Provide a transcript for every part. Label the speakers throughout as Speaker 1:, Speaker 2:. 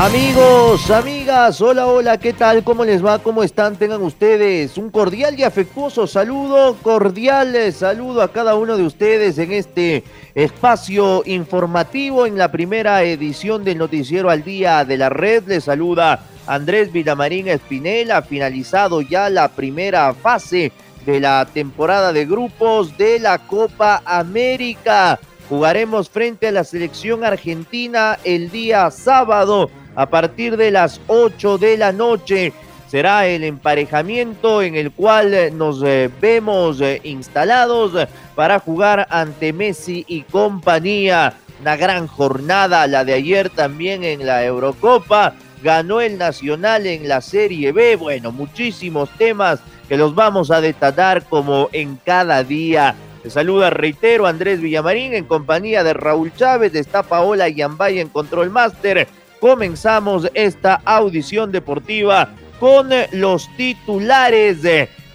Speaker 1: Amigos, amigas, hola, hola, ¿qué tal? ¿Cómo les va? ¿Cómo están? Tengan ustedes un cordial y afectuoso saludo, cordial saludo a cada uno de ustedes en este espacio informativo en la primera edición del Noticiero al Día de la Red. Les saluda Andrés Villamarín Espinela, finalizado ya la primera fase de la temporada de grupos de la Copa América. Jugaremos frente a la selección argentina el día sábado a partir de las 8 de la noche. Será el emparejamiento en el cual nos eh, vemos eh, instalados para jugar ante Messi y compañía. Una gran jornada, la de ayer también en la Eurocopa. Ganó el Nacional en la Serie B. Bueno, muchísimos temas que los vamos a detallar como en cada día. Te saluda, reitero, Andrés Villamarín en compañía de Raúl Chávez, está Paola Yambay en Control Master comenzamos esta audición deportiva con los titulares.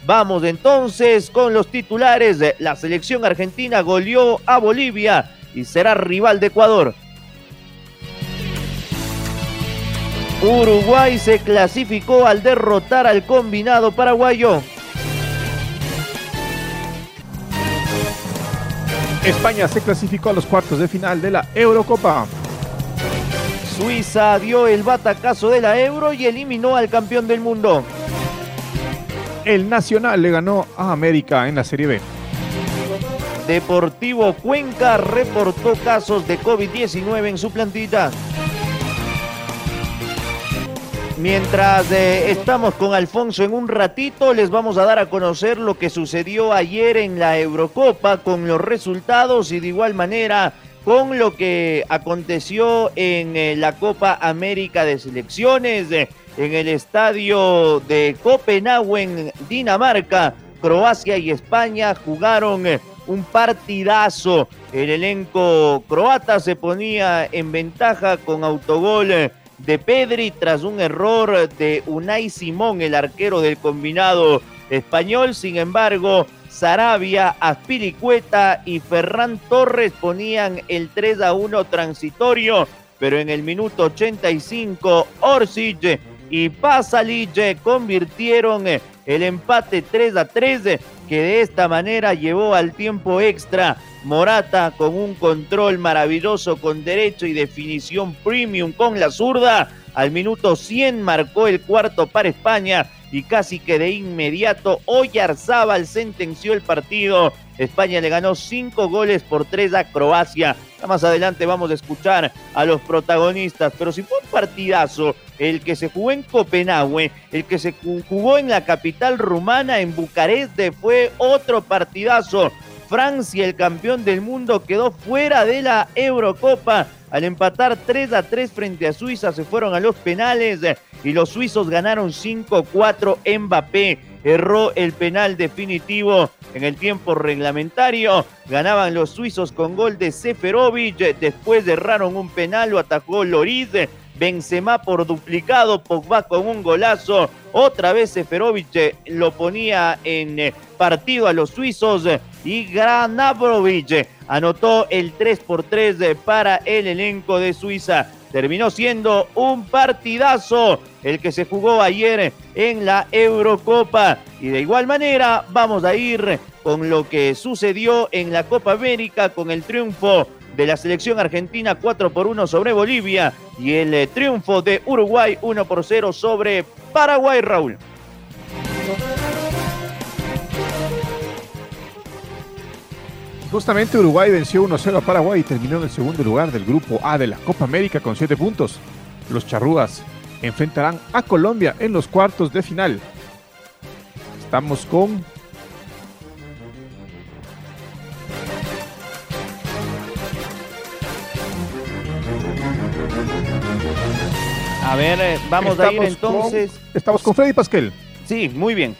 Speaker 1: Vamos entonces con los titulares. La selección argentina goleó a Bolivia y será rival de Ecuador. Uruguay se clasificó al derrotar al combinado paraguayo.
Speaker 2: España se clasificó a los cuartos de final de la Eurocopa.
Speaker 1: Suiza dio el batacazo de la Euro y eliminó al campeón del mundo.
Speaker 2: El Nacional le ganó a América en la Serie B.
Speaker 1: Deportivo Cuenca reportó casos de COVID-19 en su plantilla. Mientras eh, estamos con Alfonso en un ratito, les vamos a dar a conocer lo que sucedió ayer en la Eurocopa con los resultados y de igual manera con lo que aconteció en eh, la Copa América de Selecciones, eh, en el estadio de Copenhague, en Dinamarca. Croacia y España jugaron eh, un partidazo. El elenco croata se ponía en ventaja con autogol de Pedri tras un error de Unai Simón, el arquero del combinado español. Sin embargo, Sarabia, Aspilicueta y Ferran Torres ponían el 3 a 1 transitorio, pero en el minuto 85 Orsic y Pasalic convirtieron el empate 3 a 3 que de esta manera llevó al tiempo extra. Morata con un control maravilloso con derecho y definición premium con la zurda. Al minuto 100 marcó el cuarto para España y casi que de inmediato Oyarzábal sentenció el partido. España le ganó cinco goles por tres a Croacia. más adelante vamos a escuchar a los protagonistas, pero si fue un partidazo el que se jugó en Copenhague, el que se jugó en la capital rumana, en Bucarest, fue otro partidazo. Francia, el campeón del mundo, quedó fuera de la Eurocopa. Al empatar 3 a 3 frente a Suiza, se fueron a los penales y los suizos ganaron 5-4. Mbappé erró el penal definitivo en el tiempo reglamentario. Ganaban los suizos con gol de Seferovic. Después erraron un penal, lo atajó Loris. Benzema por duplicado, Pogba con un golazo. Otra vez Seferovic lo ponía en partido a los suizos y Granabrovic anotó el 3 por 3 para el elenco de Suiza terminó siendo un partidazo el que se jugó ayer en la Eurocopa. Y de igual manera vamos a ir con lo que sucedió en la Copa América con el triunfo de la selección argentina 4 por 1 sobre Bolivia y el eh, triunfo de Uruguay 1 por 0 sobre Paraguay, Raúl.
Speaker 2: Justamente Uruguay venció 1-0 a Paraguay y terminó en el segundo lugar del grupo A de la Copa América con 7 puntos. Los charrúas enfrentarán a Colombia en los cuartos de final. Estamos con
Speaker 1: A ver, eh, vamos a ir entonces.
Speaker 2: Con, estamos con Freddy Pasquel.
Speaker 1: Sí, muy bien.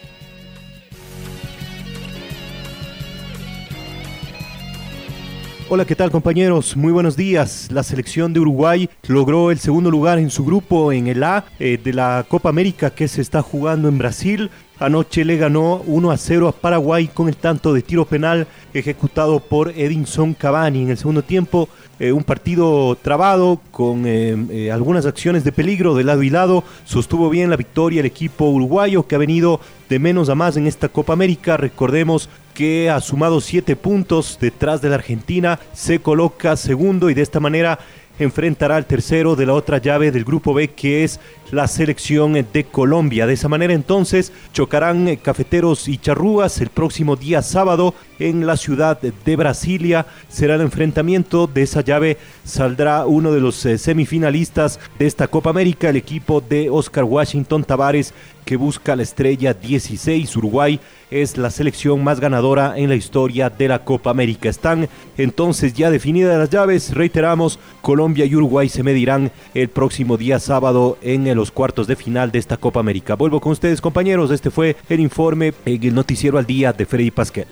Speaker 3: Hola, ¿qué tal compañeros? Muy buenos días. La selección de Uruguay logró el segundo lugar en su grupo en el A eh, de la Copa América que se está jugando en Brasil. Anoche le ganó 1 a 0 a Paraguay con el tanto de tiro penal ejecutado por Edinson Cavani en el segundo tiempo. Eh, un partido trabado con eh, eh, algunas acciones de peligro de lado y lado. Sostuvo bien la victoria el equipo uruguayo que ha venido de menos a más en esta Copa América. Recordemos que ha sumado siete puntos detrás de la Argentina. Se coloca segundo y de esta manera enfrentará al tercero de la otra llave del grupo B que es la selección de Colombia. De esa manera entonces chocarán cafeteros y charrúas el próximo día sábado en la ciudad de Brasilia. Será el enfrentamiento de esa llave. Saldrá uno de los eh, semifinalistas de esta Copa América, el equipo de Oscar Washington Tavares que busca la estrella 16. Uruguay es la selección más ganadora en la historia de la Copa América. Están entonces ya definidas las llaves. Reiteramos, Colombia y Uruguay se medirán el próximo día sábado en los cuartos de final de esta Copa América. Vuelvo con ustedes compañeros. Este fue el informe en el noticiero al día de Freddy Pasquel.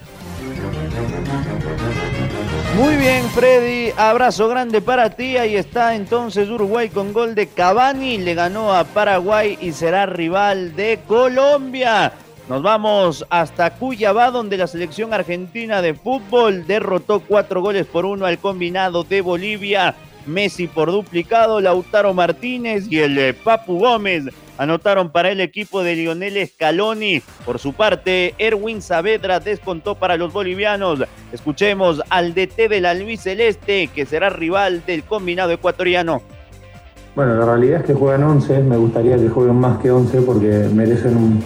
Speaker 1: Muy bien, Freddy. Abrazo grande para ti. Ahí está entonces Uruguay con gol de Cavani. Le ganó a Paraguay y será rival de Colombia. Nos vamos hasta Cuyabá, donde la selección argentina de fútbol derrotó cuatro goles por uno al combinado de Bolivia. Messi por duplicado, Lautaro Martínez y el eh, Papu Gómez anotaron para el equipo de Lionel Scaloni. Por su parte, Erwin Saavedra descontó para los bolivianos. Escuchemos al DT del Luis Celeste, que será rival del combinado ecuatoriano.
Speaker 4: Bueno, la realidad es que juegan 11, me gustaría que jueguen más que 11 porque merecen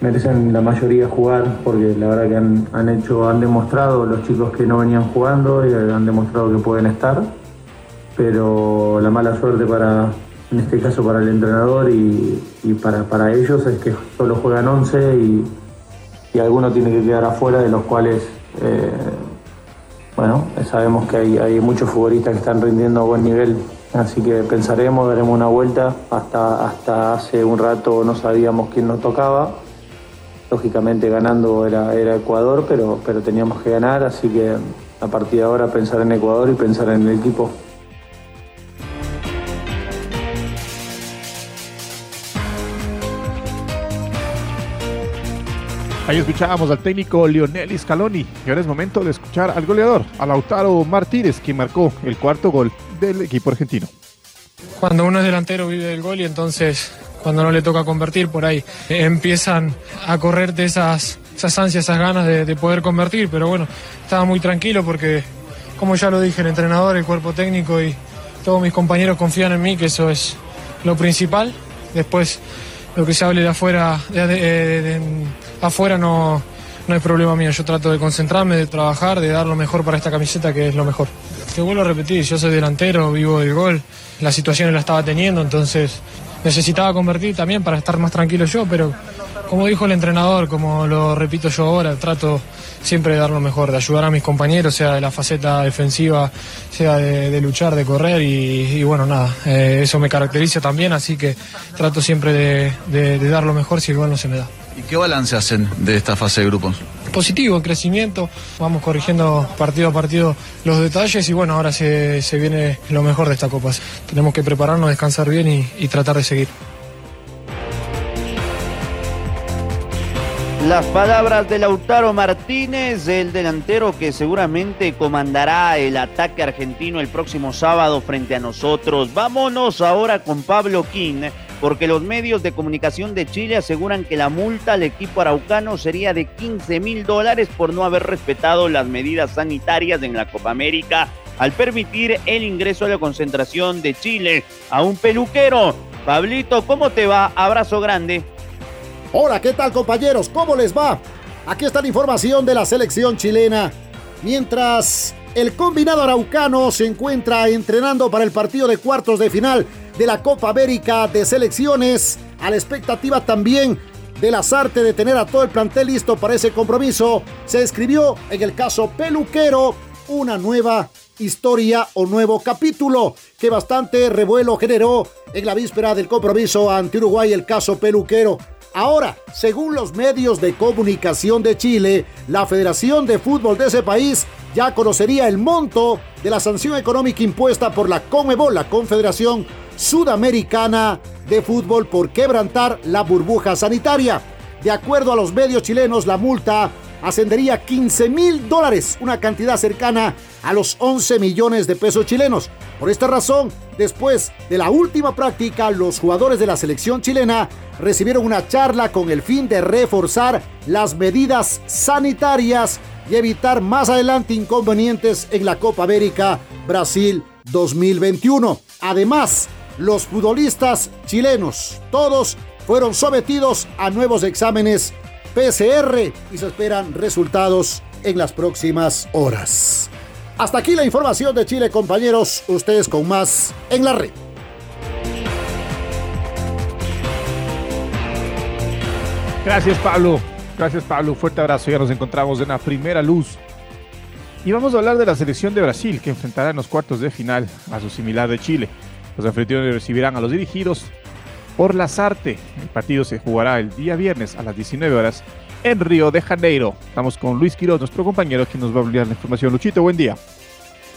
Speaker 4: merecen la mayoría jugar porque la verdad que han, han hecho, han demostrado los chicos que no venían jugando y han demostrado que pueden estar, pero la mala suerte para, en este caso para el entrenador y, para, ellos es que solo juegan 11 y, y alguno tiene que quedar afuera, de los cuales, eh, bueno, sabemos que hay, hay, muchos futbolistas que están rindiendo a buen nivel, así que pensaremos, daremos una vuelta, hasta, hasta hace un rato no sabíamos quién nos tocaba, lógicamente ganando era, era Ecuador, pero, pero teníamos que ganar, así que a partir de ahora pensar en Ecuador y pensar en el equipo.
Speaker 2: Ahí escuchábamos al técnico Lionel Scaloni y ahora es momento de escuchar al goleador, a Lautaro Martínez, quien marcó el cuarto gol del equipo argentino.
Speaker 5: Cuando uno es delantero vive el gol y entonces cuando no le toca convertir por ahí empiezan a correrte esas, esas ansias, esas ganas de, de poder convertir, pero bueno, estaba muy tranquilo porque como ya lo dije, el entrenador, el cuerpo técnico y todos mis compañeros confían en mí, que eso es lo principal. Después lo que se hable de afuera, de, afuera no, no hay problema mío. Yo trato de concentrarme, de trabajar, de dar lo mejor para esta camiseta, que es lo mejor. Te vuelvo a repetir, yo soy delantero, vivo del gol, la situación la estaba teniendo, entonces necesitaba convertir también para estar más tranquilo yo, pero como dijo el entrenador, como lo repito yo ahora, trato siempre de dar lo mejor, de ayudar a mis compañeros, sea de la faceta defensiva, sea de, luchar, de correr y, bueno, nada, eh, eso me caracteriza también, así que trato siempre de, de, de dar lo mejor si el gol no se me da.
Speaker 6: ¿Y qué balance hacen de esta fase de grupos?
Speaker 5: Positivo, crecimiento, vamos corrigiendo partido a partido los detalles y bueno, ahora se, se viene lo mejor de esta Copa. Tenemos que prepararnos, descansar bien y, y tratar de seguir.
Speaker 1: Las palabras de Lautaro Martínez, el delantero que seguramente comandará el ataque argentino el próximo sábado frente a nosotros. Vámonos ahora con Pablo King, porque los medios de comunicación de Chile aseguran que la multa al equipo araucano sería de 15 mil dólares por no haber respetado las medidas sanitarias en la Copa América al permitir el ingreso a la concentración de Chile a un peluquero. Pablito, ¿cómo te va? Abrazo grande.
Speaker 7: Hola, ¿qué tal compañeros? ¿Cómo les va? Aquí está la información de la selección chilena.
Speaker 8: Mientras el combinado araucano se encuentra entrenando para el partido de cuartos de final de la Copa América de Selecciones, a la expectativa también de las artes de tener a todo el plantel listo para ese compromiso, se escribió en el caso Peluquero una nueva historia o nuevo capítulo que bastante revuelo generó en la víspera del compromiso ante Uruguay el caso Peluquero. Ahora, según los medios de comunicación de Chile, la Federación de Fútbol de ese país ya conocería el monto de la sanción económica impuesta por la CONMEBOL, la Confederación Sudamericana de Fútbol, por quebrantar la burbuja sanitaria. De acuerdo a los medios chilenos, la multa ascendería a 15 mil dólares, una cantidad cercana a los 11 millones de pesos chilenos. Por esta razón, después de la última práctica, los jugadores de la selección chilena recibieron una charla con el fin de reforzar las medidas sanitarias y evitar más adelante inconvenientes en la Copa América Brasil 2021. Además, los futbolistas chilenos, todos fueron sometidos a nuevos exámenes PCR y se esperan resultados en las próximas horas. Hasta aquí la información de Chile, compañeros. Ustedes con más en la red.
Speaker 2: Gracias, Pablo. Gracias, Pablo. Fuerte abrazo. Ya nos encontramos en la primera luz. Y vamos a hablar de la selección de Brasil, que enfrentará en los cuartos de final a su similar de Chile. Los anfitriones recibirán a los dirigidos por Lazarte. El partido se jugará el día viernes a las 19 horas en Río de Janeiro. Estamos con Luis Quiroz, nuestro compañero, que nos va a enviar la información. Luchito, buen día.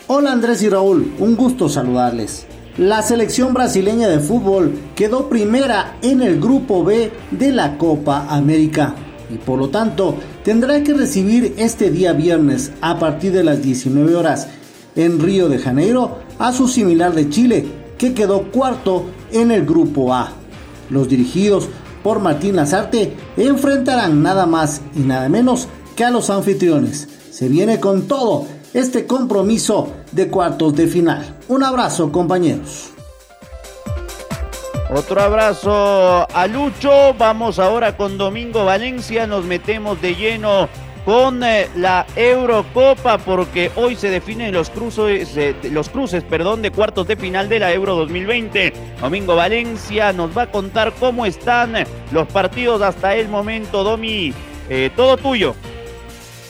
Speaker 9: Hola Andrés y Raúl, un gusto saludarles. La selección brasileña de fútbol quedó primera en el grupo B de la Copa América y por lo tanto tendrá que recibir este día viernes a partir de las 19 horas en Río de Janeiro a su similar de Chile, que quedó cuarto en el grupo A. Los dirigidos por Martín Lazarte enfrentarán nada más y nada menos que a los anfitriones. Se viene con todo este compromiso de cuartos de final. Un abrazo compañeros.
Speaker 1: Otro abrazo a Lucho. Vamos ahora con Domingo Valencia. Nos metemos de lleno con eh, la Eurocopa porque hoy se definen los cruces, los cruces perdón, de cuartos de final de la Euro 2020. Domingo Valencia nos va a contar cómo están los partidos hasta el momento. Domi, eh, todo tuyo.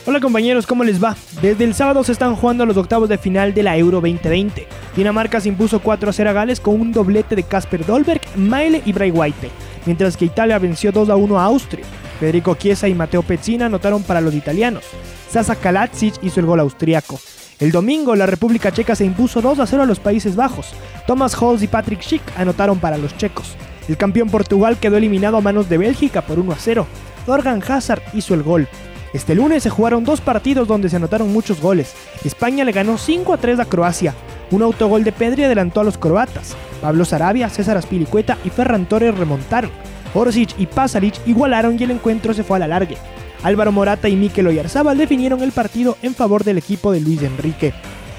Speaker 10: Hola compañeros, ¿cómo les va? Desde el sábado se están jugando los octavos de final de la Euro 2020. Dinamarca se impuso 4 a 0 a Gales con un doblete de Casper Dolberg, Maile y Bray White, mientras que Italia venció 2 a 1 a Austria. Federico Chiesa y Matteo Pezzina anotaron para los italianos. Sasa Kaladzic hizo el gol austriaco. El domingo la República Checa se impuso 2 a 0 a los Países Bajos. Thomas Halls y Patrick Schick anotaron para los checos. El campeón Portugal quedó eliminado a manos de Bélgica por 1 a 0. Thorgan Hazard hizo el gol. Este lunes se jugaron dos partidos donde se anotaron muchos goles. España le ganó 5 a 3 a Croacia. Un autogol de Pedri adelantó a los croatas. Pablo Sarabia, César Aspilicueta y Ferran Torres remontaron. Orsic y Pasalic igualaron y el encuentro se fue a la larga. Álvaro Morata y Mikel Oyarzábal definieron el partido en favor del equipo de Luis Enrique.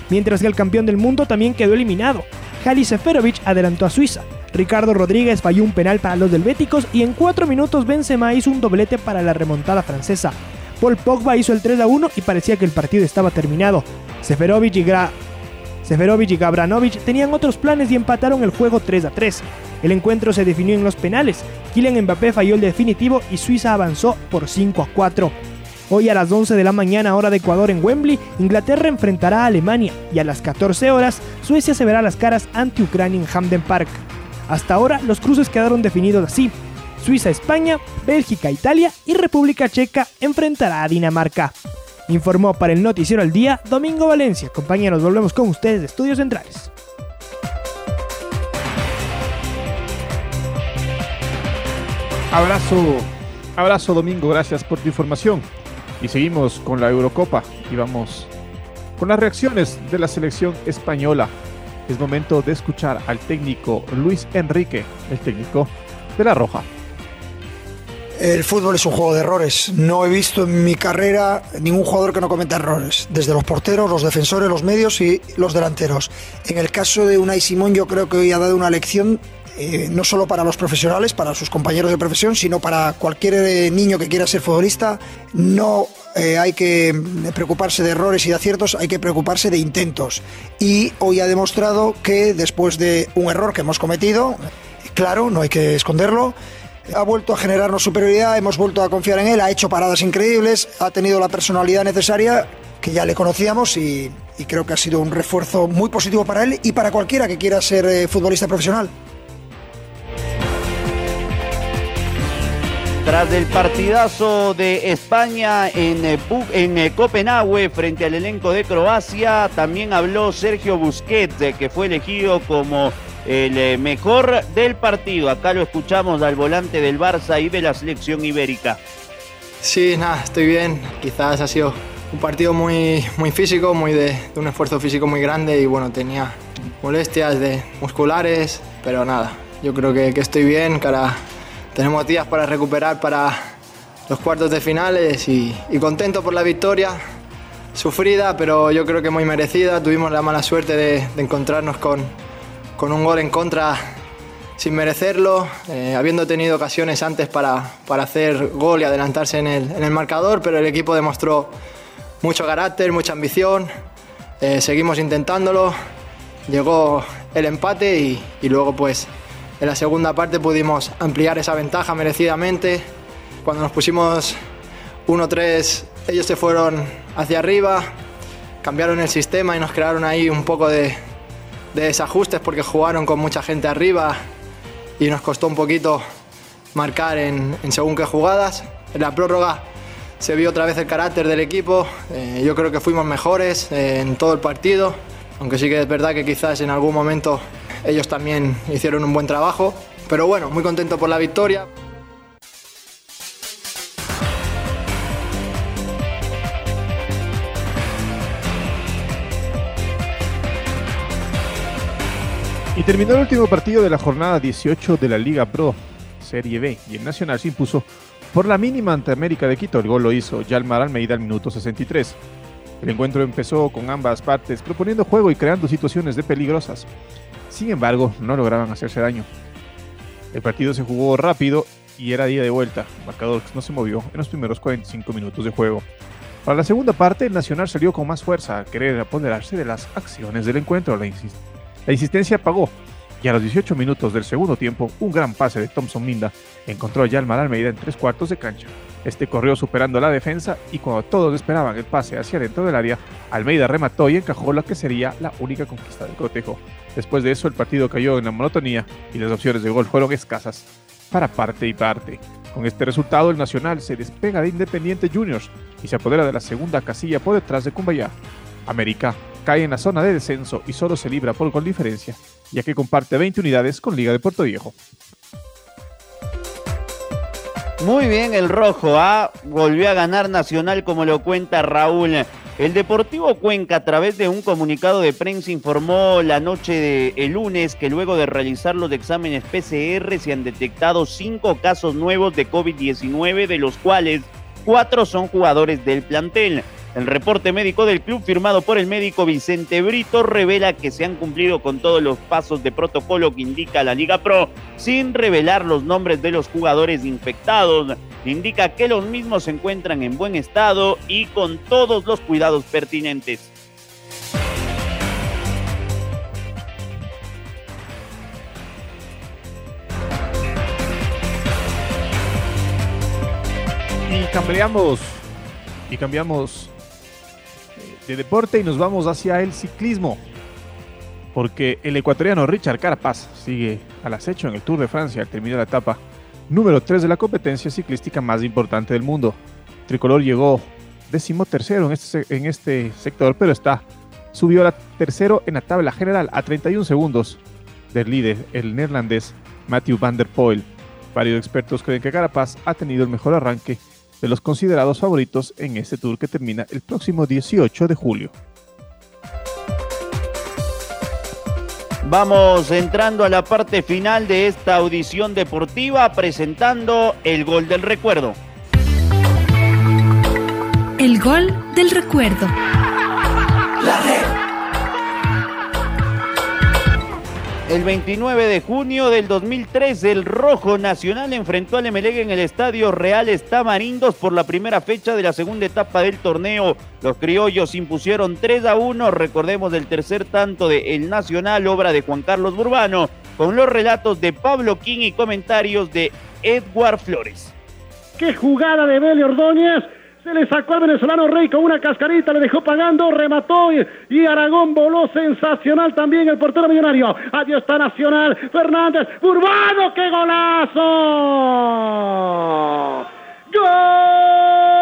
Speaker 10: Mientras que el campeón del mundo también quedó eliminado. Jali Seferovic adelantó a Suiza. Ricardo Rodríguez falló un penal para los delbéticos y en 4 minutos Benzema hizo un doblete para la remontada francesa. Paul Pogba hizo el 3 a 1 y parecía que el partido estaba terminado. Seferovic y, Gra Seferovic y Gabranovic tenían otros planes y empataron el juego 3 a 3. El encuentro se definió en los penales. Kylian Mbappé falló el definitivo y Suiza avanzó por 5 a 4. Hoy a las 11 de la mañana hora de Ecuador en Wembley, Inglaterra enfrentará a Alemania y a las 14 horas Suecia se verá las caras ante Ucrania en Hamden Park. Hasta ahora los cruces quedaron definidos así. Suiza-España, Bélgica-Italia y República Checa enfrentará a Dinamarca. Informó para el Noticiero al Día Domingo Valencia. Compañeros, volvemos con ustedes de Estudios Centrales.
Speaker 2: Abrazo, abrazo Domingo, gracias por tu información. Y seguimos con la Eurocopa y vamos con las reacciones de la selección española. Es momento de escuchar al técnico Luis Enrique, el técnico de La Roja.
Speaker 11: El fútbol es un juego de errores. No he visto en mi carrera ningún jugador que no cometa errores, desde los porteros, los defensores, los medios y los delanteros. En el caso de Unai Simón, yo creo que hoy ha dado una lección eh, no solo para los profesionales, para sus compañeros de profesión, sino para cualquier eh, niño que quiera ser futbolista. No eh, hay que preocuparse de errores y de aciertos, hay que preocuparse de intentos. Y hoy ha demostrado que después de un error que hemos cometido, claro, no hay que esconderlo, ha vuelto a generarnos superioridad, hemos vuelto a confiar en él, ha hecho paradas increíbles, ha tenido la personalidad necesaria que ya le conocíamos y, creo que ha sido un refuerzo muy positivo para él y para cualquiera que quiera ser futbolista profesional.
Speaker 1: Tras el partidazo de España en, eh, en eh, Copenhague frente al elenco de Croacia, también habló Sergio Busquets, eh, que fue elegido como el mejor del partido. Acá lo escuchamos al volante del Barça y de la selección ibérica.
Speaker 12: Sí, nada, estoy bien. Quizás ha sido un partido muy, muy físico, muy de, de un esfuerzo físico muy grande y bueno, tenía molestias de musculares, pero nada, yo creo que, que estoy bien, ahora tenemos días para recuperar para los cuartos de finales y, y contento por la victoria, sufrida, pero yo creo que muy merecida. Tuvimos la mala suerte de, de encontrarnos con, con un gol en contra sin merecerlo, eh, habiendo tenido ocasiones antes para, para hacer gol y adelantarse en el, en el marcador, pero el equipo demostró mucho carácter, mucha ambición, eh, seguimos intentándolo, llegó el empate y, y luego pues en la segunda parte pudimos ampliar esa ventaja merecidamente. Cuando nos pusimos 1-3 ellos se fueron hacia arriba, cambiaron el sistema y nos crearon ahí un poco de, de desajustes porque jugaron con mucha gente arriba y nos costó un poquito marcar en, en según qué jugadas. En la prórroga se vio otra vez el carácter del equipo, eh, yo creo que fuimos mejores eh, en todo el partido, aunque sí que es verdad que quizás en algún momento ellos también hicieron un buen trabajo, pero bueno, muy contento por la victoria.
Speaker 2: Y terminó el último partido de la jornada 18 de la Liga Pro Serie B y el Nacional se impuso por la mínima ante América de Quito. El gol lo hizo Yalmar Almeida al minuto 63. El encuentro empezó con ambas partes proponiendo juego y creando situaciones de peligrosas. Sin embargo, no lograban hacerse daño. El partido se jugó rápido y era día de vuelta. El no se movió en los primeros 45 minutos de juego. Para la segunda parte, el Nacional salió con más fuerza a querer apoderarse de las acciones del encuentro. La, la insistencia pagó y a los 18 minutos del segundo tiempo, un gran pase de Thompson Minda encontró a Yalmar Almeida en tres cuartos de cancha. Este corrió superando la defensa y cuando todos esperaban el pase hacia dentro del área, Almeida remató y encajó la que sería la única conquista del cotejo. Después de eso, el partido cayó en la monotonía y las opciones de gol fueron escasas para parte y parte. Con este resultado, el Nacional se despega de Independiente Juniors y se apodera de la segunda casilla por detrás de Cumbayá. América cae en la zona de descenso y solo se libra por gol diferencia, ya que comparte 20 unidades con Liga de Puerto Viejo.
Speaker 1: Muy bien el rojo, ¿ah? volvió a ganar Nacional como lo cuenta Raúl. El Deportivo Cuenca a través de un comunicado de prensa informó la noche de el lunes que luego de realizar los exámenes PCR se han detectado cinco casos nuevos de COVID-19 de los cuales cuatro son jugadores del plantel. El reporte médico del club firmado por el médico Vicente Brito revela que se han cumplido con todos los pasos de protocolo que indica la Liga Pro sin revelar los nombres de los jugadores infectados. Indica que los mismos se encuentran en buen estado y con todos los cuidados pertinentes.
Speaker 2: Y cambiamos, y cambiamos de deporte y nos vamos hacia el ciclismo. Porque el ecuatoriano Richard Carapaz sigue al acecho en el Tour de Francia al terminar la etapa número 3 de la competencia ciclística más importante del mundo. Tricolor llegó decimotercero en este, en este sector, pero está subió a tercero en la tabla general a 31 segundos del líder, el neerlandés Matthew van der Poel. Varios expertos creen que Carapaz ha tenido el mejor arranque de los considerados favoritos en este tour que termina el próximo 18 de julio.
Speaker 1: Vamos entrando a la parte final de esta audición deportiva presentando el gol del recuerdo.
Speaker 13: El gol del recuerdo.
Speaker 1: El 29 de junio del 2003, el Rojo Nacional enfrentó al Emelec en el Estadio Real Tamarindos por la primera fecha de la segunda etapa del torneo. Los criollos impusieron 3 a 1, recordemos del tercer tanto de El Nacional, obra de Juan Carlos Burbano, con los relatos de Pablo King y comentarios de Edward Flores.
Speaker 14: ¡Qué jugada de Beli Ordóñez! Se le sacó al venezolano Rey con una cascarita, le dejó pagando, remató y, Aragón voló sensacional también el portero millonario. Adiós está Nacional, Fernández, Urbano, qué golazo. ¡Gol!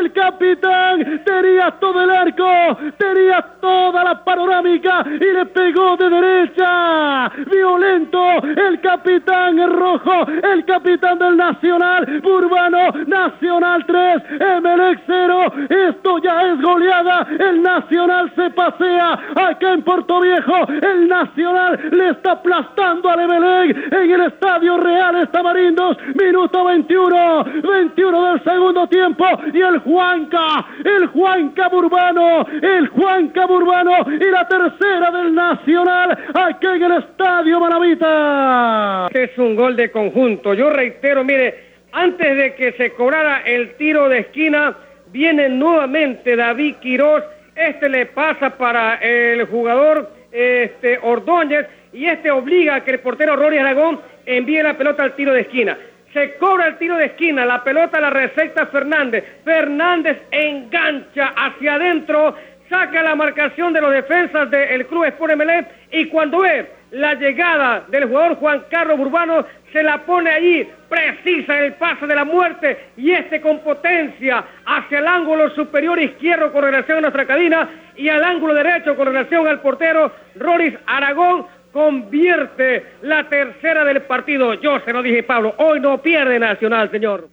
Speaker 14: El capitán tenía todo el arco, tenía toda la panorámica y le pegó de derecha. Violento, el capitán rojo, el capitán del Nacional, Urbano, Nacional 3, Emelec 0. Esto ya es goleada, el Nacional se pasea acá en Puerto Viejo, el Nacional le está aplastando al Emelec en el Estadio Real Estamarindos, minuto 21, 21 del segundo tiempo y el Juanca, el Juanca Burbano, el Juanca Burbano y la tercera del Nacional aquí en el Estadio Maravita.
Speaker 15: Es un gol de conjunto. Yo reitero, mire, antes de que se cobrara el tiro de esquina, viene nuevamente David Quiroz. Este le pasa para el jugador este, Ordóñez y este obliga a que el portero Rory Aragón envíe la pelota al tiro de esquina. Se cobra el tiro de esquina, la pelota la receta Fernández. Fernández engancha hacia adentro, saca la marcación de los defensas del Club Sport MLE y cuando ve la llegada del jugador Juan Carlos Urbano, se la pone allí, precisa el paso de la muerte y este con potencia hacia el ángulo superior izquierdo con relación a nuestra cadena y al ángulo derecho con relación al portero Roris Aragón convierte la tercera del partido. Yo se lo dije, Pablo, hoy no pierde Nacional, señor.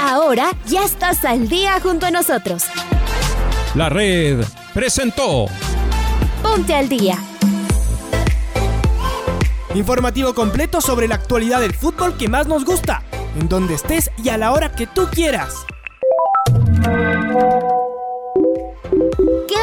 Speaker 16: Ahora ya estás al día junto a nosotros.
Speaker 17: La red presentó.
Speaker 16: Ponte al día.
Speaker 18: Informativo completo sobre la actualidad del fútbol que más nos gusta, en donde estés y a la hora que tú quieras.